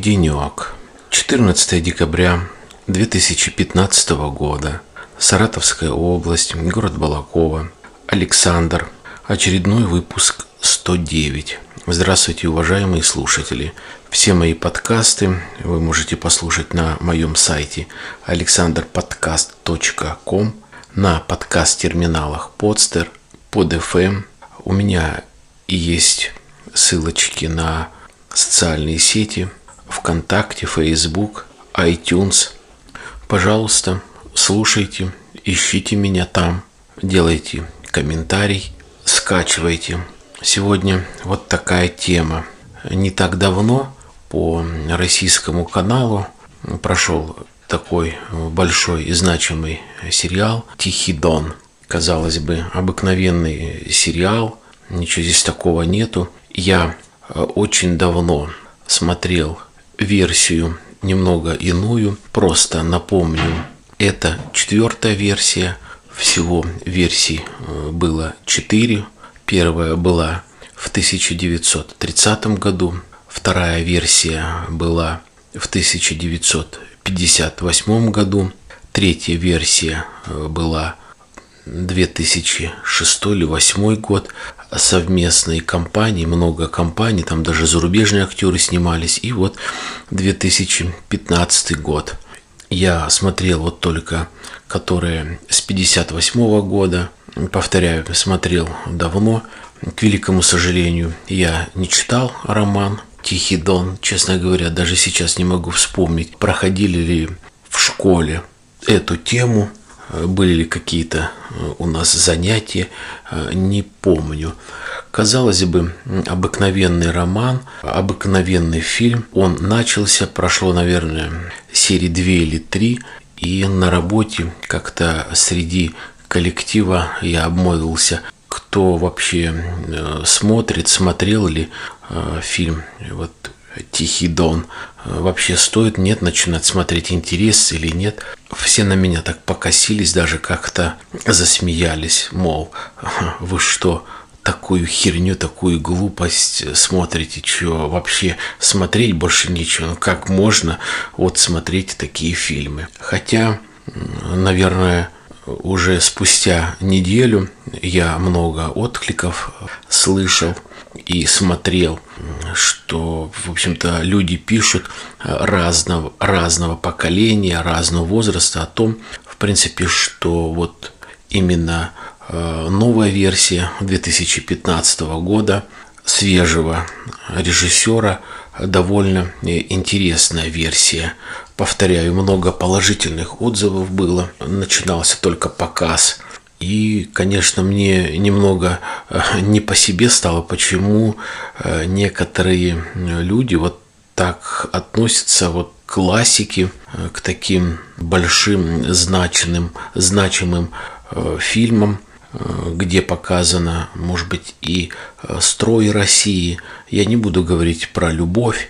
денек. 14 декабря 2015 года. Саратовская область, город Балакова. Александр. Очередной выпуск 109. Здравствуйте, уважаемые слушатели. Все мои подкасты вы можете послушать на моем сайте alexanderpodcast.com, на подкаст-терминалах Podster, под FM. У меня есть ссылочки на социальные сети, ВКонтакте, Facebook, iTunes. Пожалуйста, слушайте, ищите меня там, делайте комментарий, скачивайте. Сегодня вот такая тема. Не так давно по российскому каналу прошел такой большой и значимый сериал «Тихий Дон». Казалось бы, обыкновенный сериал, ничего здесь такого нету. Я Э, очень давно смотрел версию немного иную. Просто напомню, это четвертая версия. Всего версий э, было четыре. Первая была в 1930 году, вторая версия была в 1958 году, третья версия э, была 2006 или 2008 год, совместные компании, много компаний, там даже зарубежные актеры снимались. И вот 2015 год. Я смотрел вот только, которые с 58 года, повторяю, смотрел давно. К великому сожалению, я не читал роман «Тихий дон». Честно говоря, даже сейчас не могу вспомнить, проходили ли в школе эту тему – были ли какие-то э, у нас занятия, э, не помню. Казалось бы, обыкновенный роман, обыкновенный фильм. Он начался, прошло, наверное, серии две или три, и на работе как-то среди коллектива я обмолвился, кто вообще э, смотрит, смотрел ли фильм вот Тихий Дон. Вообще стоит, нет, начинать смотреть интерес или нет. Все на меня так покосились, даже как-то засмеялись, мол, вы что, такую херню, такую глупость смотрите, что вообще смотреть больше нечего. Ну как можно вот смотреть такие фильмы? Хотя, наверное, уже спустя неделю я много откликов слышал и смотрел, что, в общем-то, люди пишут разного, разного поколения, разного возраста о том, в принципе, что вот именно э, новая версия 2015 года свежего режиссера довольно интересная версия. Повторяю, много положительных отзывов было. Начинался только показ и, конечно, мне немного э, не по себе стало, почему э, некоторые люди вот так относятся вот к классике, э, к таким большим, значимым, значимым фильмам, где показано, может быть, и строй России. Я не буду говорить про любовь.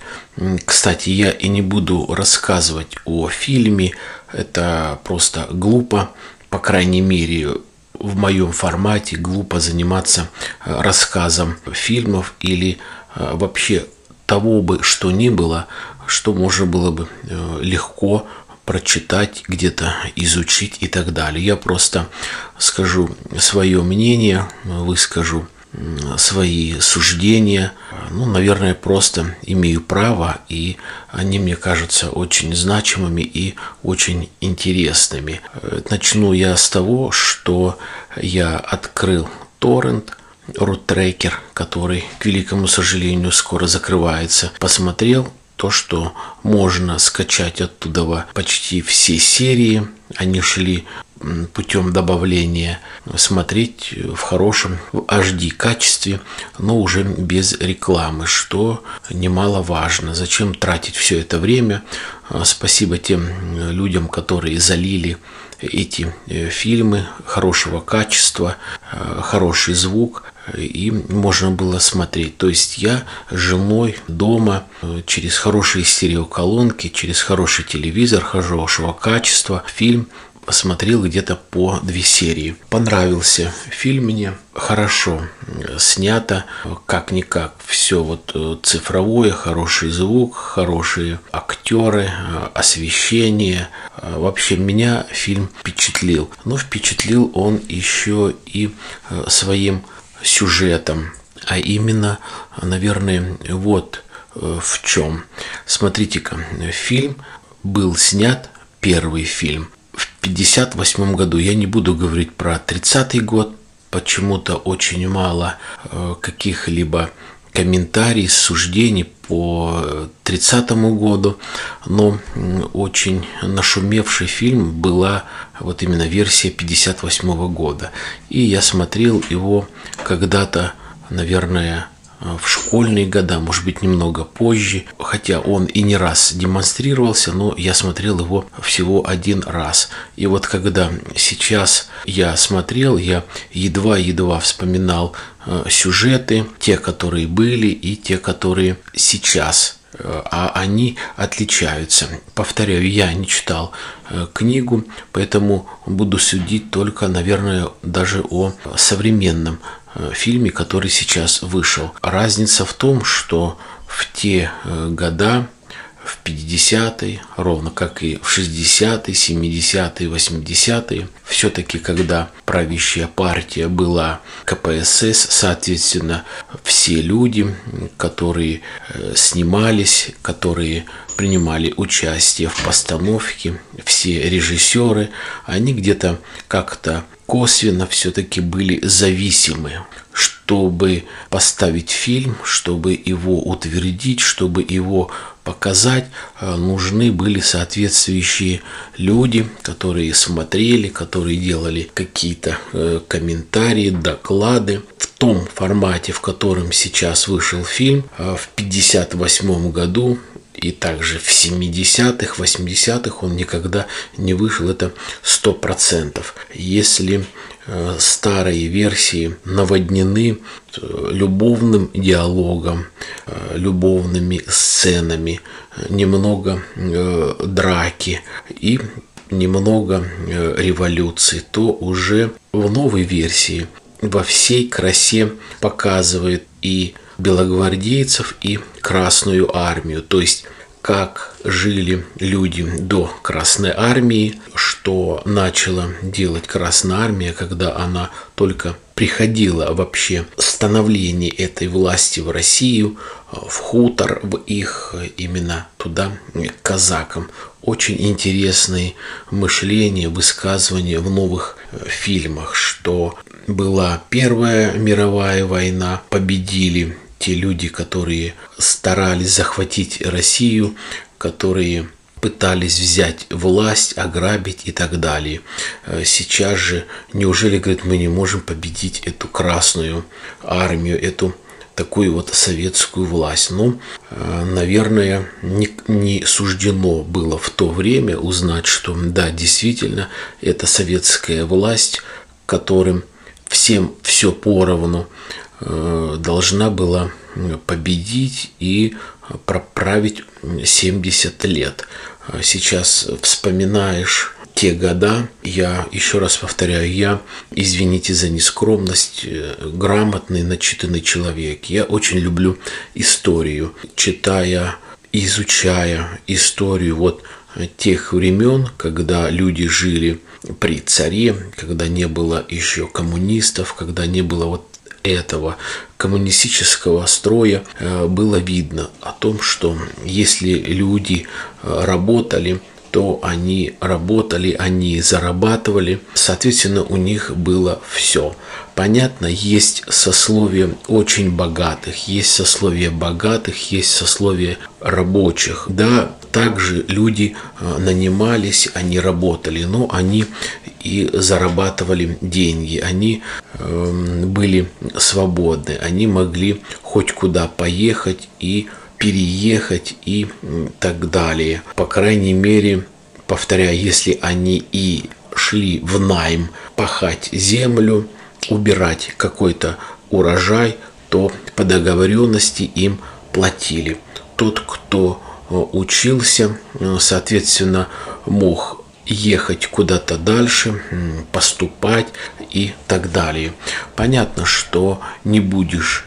Кстати, я и не буду рассказывать о фильме. Это просто глупо. По крайней мере, в моем формате глупо заниматься э, рассказом фильмов или э, вообще того бы, что ни было, что можно было бы э, легко прочитать, где-то изучить и так далее. Я просто скажу свое мнение, выскажу свои суждения. Ну, наверное, просто имею право, и они мне кажутся очень значимыми и очень интересными. Начну я с того, что я открыл торрент, рутрекер, который, к великому сожалению, скоро закрывается. Посмотрел то, что можно скачать оттуда почти все серии. Они шли путем добавления смотреть в хорошем в HD качестве, но уже без рекламы, что немаловажно. Зачем тратить все это время? А, спасибо тем людям, которые залили эти э, фильмы хорошего качества, э, хороший звук, и можно было смотреть. То есть я с женой дома э, через хорошие стереоколонки, через хороший телевизор хорошего качества фильм смотрел где-то по две серии. Понравился фильм мне, хорошо снято, как-никак. Все вот э, цифровое, хороший звук, хорошие актеры, э, освещение. Э, вообще меня фильм впечатлил. Но впечатлил он еще и своим сюжетом. А именно, наверное, вот в чем. Смотрите-ка, фильм был снят, первый фильм, в 1958 году. Я не буду говорить про 30 год, почему-то очень мало э, каких-либо комментариев, суждений по 30 году, но очень нашумевший фильм была вот именно версия 58 года. И я смотрел его когда-то, наверное, в школьные года, может быть, немного позже, хотя он и не раз демонстрировался, но я смотрел его всего один раз. И вот когда сейчас я смотрел, я едва-едва вспоминал э, сюжеты, те, которые были, и те, которые сейчас э, а они отличаются. Повторяю, я не читал э, книгу, поэтому буду судить только, наверное, даже о современном Э, фильме, который сейчас вышел. Разница в том, что в те э, года, в 50-е, ровно как и в 60-е, 70-е, 80-е, все-таки когда правящая партия была КПСС, соответственно, все люди, которые э, снимались, которые принимали участие в постановке, все режиссеры, они где-то как-то косвенно все-таки были зависимы. Чтобы поставить фильм, чтобы его утвердить, чтобы его показать, э, нужны были соответствующие люди, которые смотрели, которые делали какие-то э, комментарии, доклады. В том формате, в котором сейчас вышел фильм, э, в 1958 году и также в 70-х, 80-х он никогда не вышел, это 100%. Если э, старые версии наводнены э, любовным диалогом, э, любовными сценами, немного драки и немного революции, то уже в новой версии во всей красе показывает и белогвардейцев и Красную армию. То есть как жили люди до Красной Армии, что начала делать Красная Армия, когда она только приходила вообще становление этой власти в Россию, в хутор, в их именно туда, к казакам. Очень интересные мышления, высказывания в новых фильмах, что была Первая мировая война, победили те люди, которые старались захватить Россию, которые пытались взять власть, ограбить и так далее. Э, сейчас же, неужели, говорит, мы не можем победить эту красную армию, эту такую вот советскую власть. Ну, э, наверное, не, не суждено было в то время узнать, что да, действительно, это советская власть, которым всем все поровну, должна была победить и проправить 70 лет. Сейчас вспоминаешь те года, я еще раз повторяю, я, извините за нескромность, э, грамотный, начитанный человек. Я очень люблю историю, читая, изучая историю вот тех времен, когда люди жили при царе, когда не было еще коммунистов, когда не было вот этого коммунистического строя э, было видно о том, что если люди э, работали, то они работали, они зарабатывали, соответственно, у них было все. Понятно, есть сословие очень богатых, есть сословие богатых, есть сословие рабочих. Да, также люди э, нанимались, они работали, но они и зарабатывали деньги, они эм, были свободны, они могли хоть куда поехать и переехать и так далее. По крайней мере, повторяю, если они и шли в найм пахать землю, убирать какой-то урожай, то по договоренности им платили. Тот, кто э, учился, э, соответственно, мог ехать куда-то дальше, поступать и так далее. Понятно, что не будешь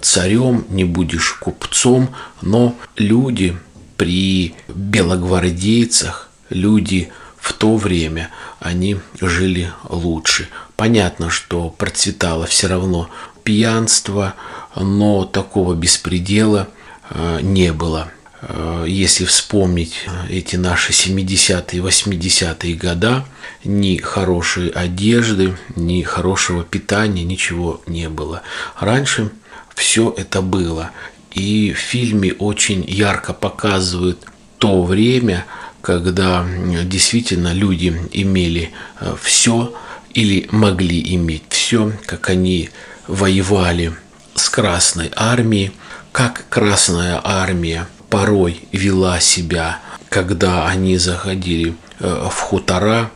царем, не будешь купцом, но люди при белогвардейцах, люди в то время, они жили лучше. Понятно, что процветало все равно пьянство, но такого беспредела э, не было. Э, если вспомнить эти наши 70-е, 80-е года, ни хорошей одежды, ни хорошего питания, ничего не было. Раньше все это было. И в фильме очень ярко показывают то время, когда действительно люди имели э, все или могли иметь все, как они воевали с Красной Армией, как Красная Армия порой вела себя, когда они заходили э, в хутора,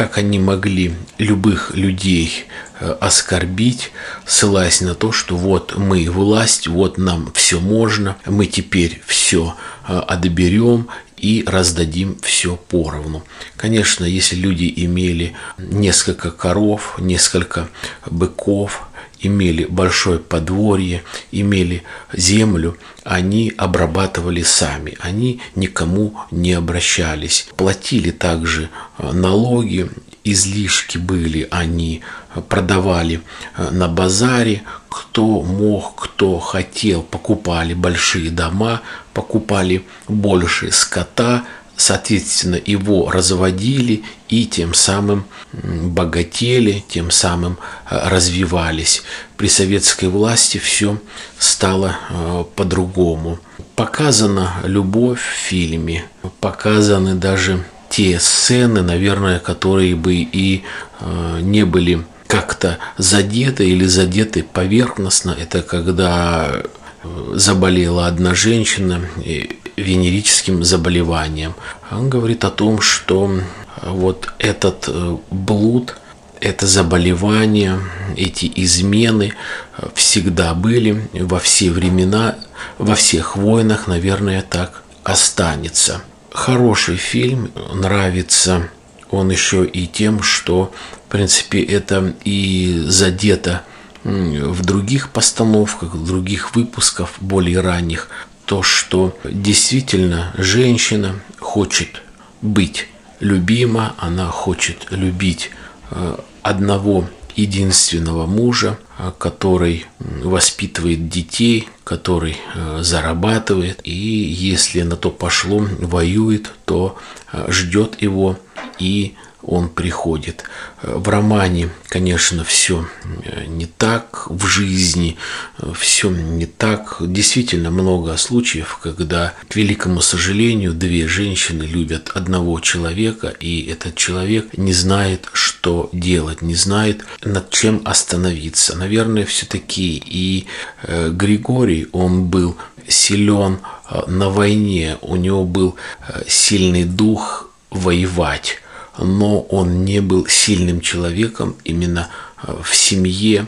как они могли любых людей э, оскорбить, ссылаясь на то, что вот мы власть, вот нам все можно, мы теперь все э, отберем и раздадим все поровну. Конечно, если люди имели несколько коров, несколько быков, имели большое подворье, имели землю, они обрабатывали сами, они никому не обращались. Платили также э, налоги, излишки были, они продавали э, на базаре, кто мог, кто хотел, покупали большие дома, покупали больше скота, соответственно, его разводили и тем самым богатели, тем самым э, развивались. При советской власти все стало э, по-другому. Показана любовь в фильме, показаны даже те сцены, наверное, которые бы и э, не были как-то задеты или задеты поверхностно. Это когда заболела одна женщина венерическим заболеванием. Он говорит о том, что вот этот э, блуд, это заболевание, эти измены всегда были во все времена, во всех войнах, наверное, так останется. Хороший фильм, нравится он еще и тем, что, в принципе, это и задето в других постановках, в других выпусках, более ранних, то, что действительно женщина хочет быть любима, она хочет любить э, одного единственного мужа, э, который воспитывает детей, который э, зарабатывает, и если на то пошло, воюет, то ждет его и он приходит. В романе, конечно, все э, не так, в жизни э, все не так. Действительно много случаев, когда, к великому сожалению, две женщины любят одного человека, и этот человек не знает, что делать, не знает, над чем остановиться. Наверное, все-таки и э, Григорий, он был силен на войне, у него был сильный дух воевать но он не был сильным человеком именно э, в семье.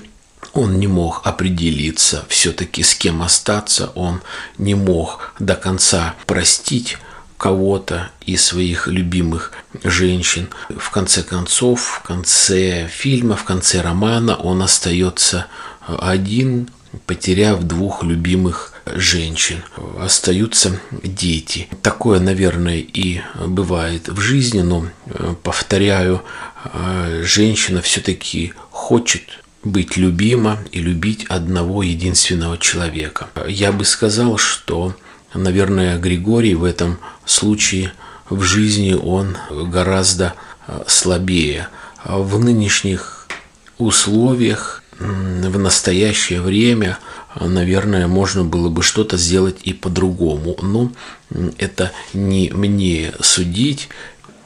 Он не мог определиться все-таки с кем остаться, он не мог до конца простить кого-то из своих любимых женщин. В конце концов, в конце фильма, в конце романа он остается э, один, потеряв двух любимых женщин, остаются дети. Такое, наверное, и бывает в жизни, но, э, повторяю, э, женщина все-таки хочет быть любима и любить одного единственного человека. Я бы сказал, что, наверное, Григорий в этом случае в жизни он гораздо э, слабее. В нынешних условиях, в настоящее время – наверное, можно было бы что-то сделать и по-другому. Но это не мне судить.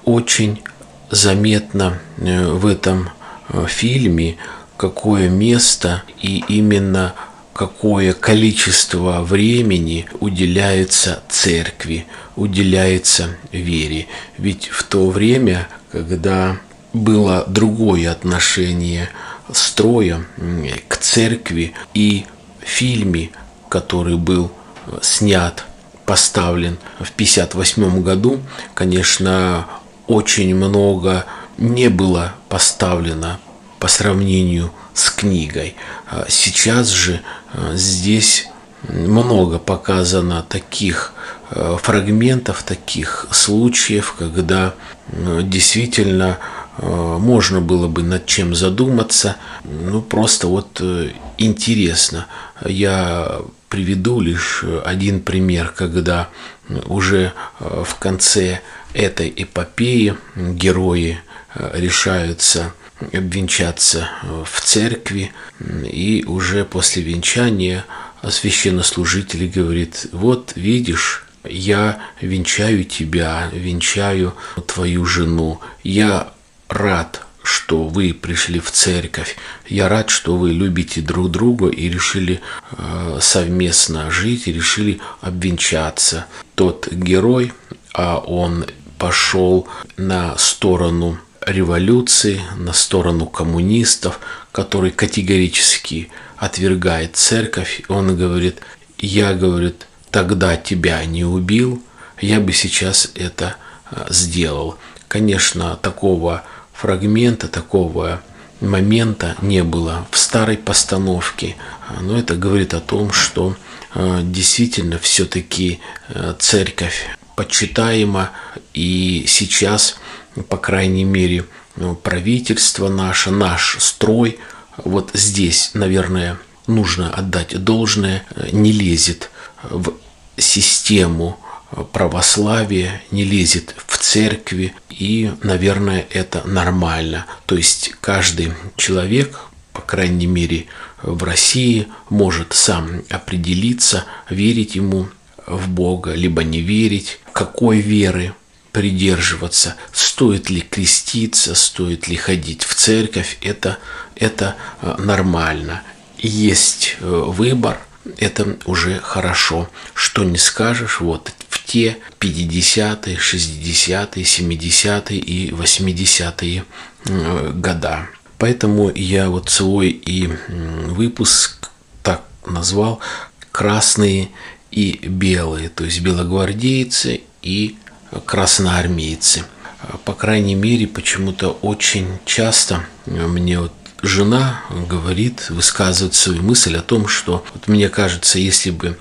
Очень заметно э, в этом э, фильме, какое место и именно какое количество времени уделяется церкви, уделяется вере. Ведь в то время, когда было другое отношение строя к церкви и фильме, который был э, снят, поставлен в 1958 году, конечно, очень много не было поставлено по сравнению с книгой. А сейчас же э, здесь много показано таких э, фрагментов, таких случаев, когда действительно можно было бы над чем задуматься. Ну, просто вот интересно. Я приведу лишь один пример, когда уже в конце этой эпопеи герои решаются обвенчаться в церкви, и уже после венчания священнослужитель говорит, вот видишь, я венчаю тебя, венчаю твою жену, я рад, что вы пришли в церковь. Я рад, что вы любите друг друга и решили э, совместно жить, и решили обвенчаться. Тот герой, а он пошел на сторону революции, на сторону коммунистов, который категорически отвергает церковь. Он говорит, я, говорит, тогда тебя не убил, я бы сейчас это а, сделал. Конечно, такого фрагмента, такого момента не было в старой постановке, но это говорит о том, что а, действительно все-таки а, церковь почитаема, и сейчас по крайней мере, ну, правительство наше, наш строй, вот здесь, наверное, нужно отдать должное, не лезет в систему православия, не лезет в церкви, и, наверное, это нормально. То есть каждый человек, по крайней мере, в России может сам определиться, верить ему в Бога, либо не верить, какой веры придерживаться, стоит ли креститься, стоит ли ходить в церковь, это, это э, нормально. Есть э, выбор, это уже хорошо. Что не скажешь, вот в те 50-е, 60-е, 70-е и 80-е э, года. Поэтому я вот свой и выпуск так назвал «Красные и белые», то есть белогвардейцы и красноармейцы. По крайней мере, почему-то очень часто мне вот жена говорит, высказывает свою мысль о том, что вот мне кажется, если бы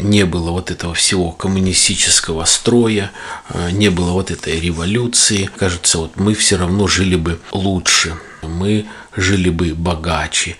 не было вот этого всего коммунистического строя, не было вот этой революции, кажется, вот мы все равно жили бы лучше, мы жили бы богаче.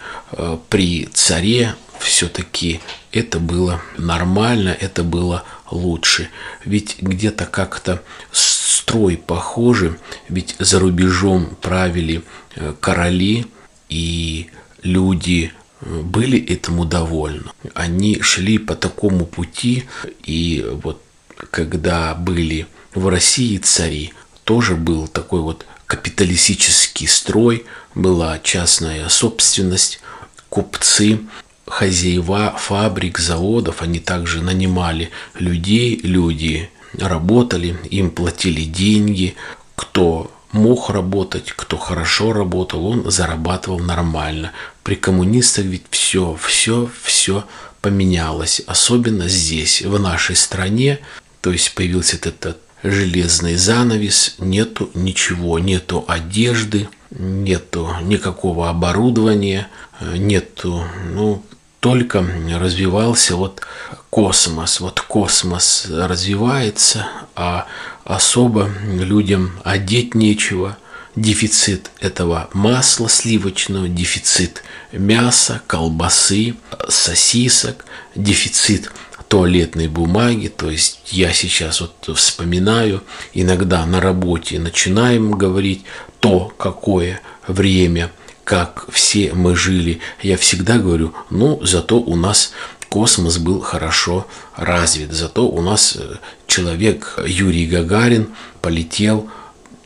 При царе все-таки это было нормально, это было лучше. Ведь где-то как-то строй похожий, ведь за рубежом правили э, короли, и люди э, были этому довольны. Они шли по такому пути, и вот когда были в России цари, тоже был такой вот капиталистический строй, была частная собственность, купцы хозяева фабрик, заводов, они также нанимали людей, люди работали, им платили деньги, кто мог работать, кто хорошо работал, он зарабатывал нормально. При коммунистах ведь все, все, все поменялось, особенно здесь, в нашей стране, то есть появился этот железный занавес, нету ничего, нету одежды, нету никакого оборудования, нету, ну, только развивался вот космос. Вот космос развивается, а особо людям одеть нечего. Дефицит этого масла сливочного, дефицит мяса, колбасы, сосисок, дефицит туалетной бумаги. То есть я сейчас вот вспоминаю, иногда на работе начинаем говорить то, какое время – как все мы жили, я всегда говорю, ну, зато у нас космос был хорошо развит, зато у нас э, человек Юрий Гагарин полетел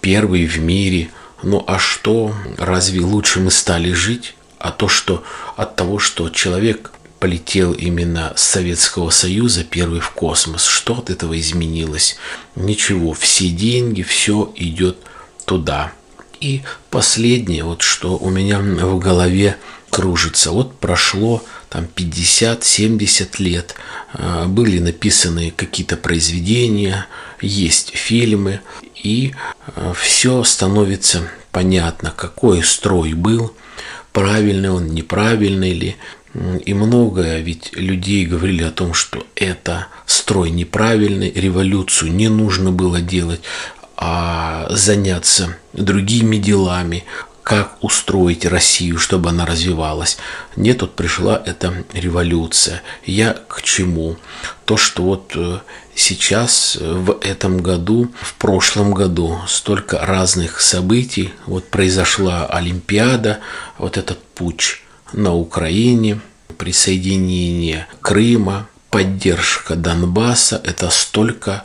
первый в мире. Ну а что, разве лучше мы стали жить? А то, что от того, что человек полетел именно с Советского Союза первый в космос, что от этого изменилось? Ничего, все деньги, все идет туда. И последнее, вот что у меня в голове кружится. Вот прошло там 50-70 лет, а, были написаны какие-то произведения, есть фильмы, и э, все становится понятно, какой строй был, правильный он, неправильный ли. И многое ведь людей говорили о том, что это строй неправильный, революцию не нужно было делать, а заняться другими делами, как устроить Россию, чтобы она развивалась. Нет, тут пришла эта революция. Я к чему? То, что вот э, сейчас, э, в этом году, в прошлом году столько разных событий. Вот произошла Олимпиада, вот этот путь на Украине, присоединение Крыма, поддержка Донбасса. Это столько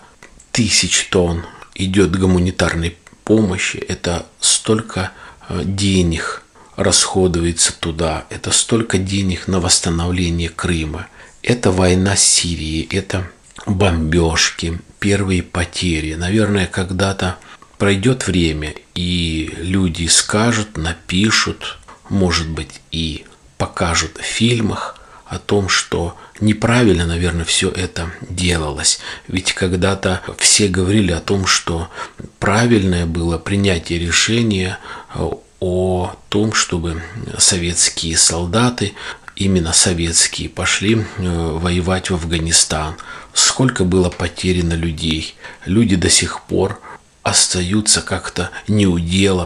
тысяч тонн идет гуманитарной помощи, это столько денег расходуется туда, это столько денег на восстановление Крыма. Это война с Сирией, это бомбежки, первые потери. Наверное, когда-то пройдет время, и люди скажут, напишут, может быть, и покажут в фильмах о том, что неправильно, наверное, все это делалось. Ведь когда-то все говорили о том, что правильное было принятие решения э, о том, чтобы советские солдаты, именно советские, пошли э, воевать в Афганистан. Сколько было потеряно людей. Люди до сих пор остаются как-то не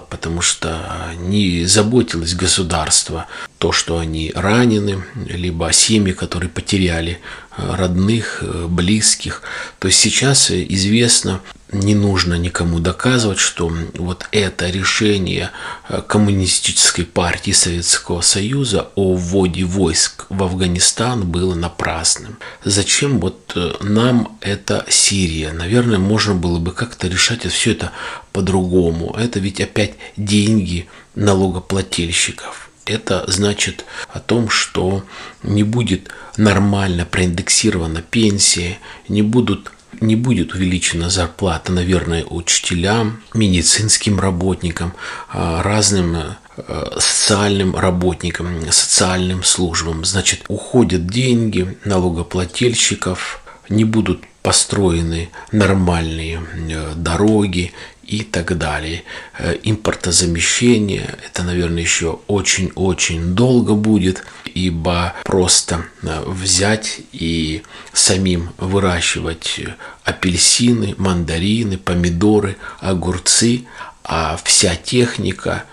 потому что не заботилось государство то, что они ранены, либо семьи, которые потеряли родных, э, близких. То есть сейчас известно не нужно никому доказывать, что вот это решение э, коммунистической партии Советского Союза о вводе войск в Афганистан было напрасным. Зачем вот э, нам эта Сирия? Наверное, можно было бы как-то решать все это по-другому. Это ведь опять деньги налогоплательщиков. Это значит о том, что не будет нормально проиндексирована пенсия, не будут не будет увеличена зарплата, наверное, учителям, медицинским работникам, а, разным э, социальным работникам, социальным службам. Значит, уходят деньги налогоплательщиков, не будут построены нормальные э, дороги, и так далее. Э, импортозамещение, это, наверное, еще очень-очень долго будет, ибо просто э, взять и самим выращивать апельсины, мандарины, помидоры, огурцы, а вся техника,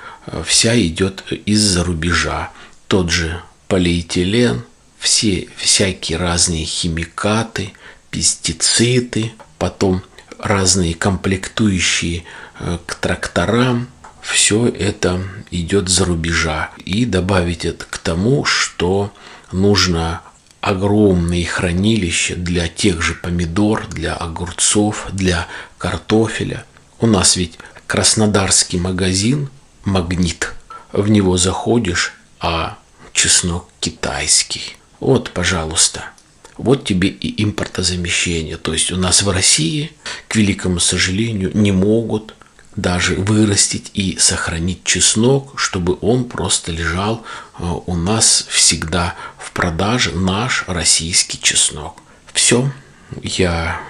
вся идет из-за рубежа. Тот же полиэтилен, все всякие разные химикаты, пестициды, потом разные комплектующие э, к тракторам, все это идет за рубежа. И добавить это к тому, что нужно огромные хранилища для тех же помидор, для огурцов, для картофеля. У нас ведь краснодарский магазин «Магнит». В него заходишь, а чеснок китайский. Вот, пожалуйста – вот тебе и импортозамещение. То есть у нас в России, к великому сожалению, не могут даже вырастить и сохранить чеснок, чтобы он просто лежал э, у нас всегда в продаже, наш российский чеснок. Все, я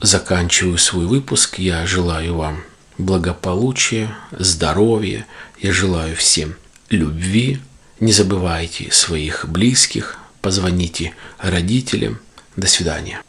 заканчиваю свой выпуск. Я желаю вам благополучия, здоровья. Я желаю всем любви. Не забывайте своих близких, позвоните родителям. До свидания.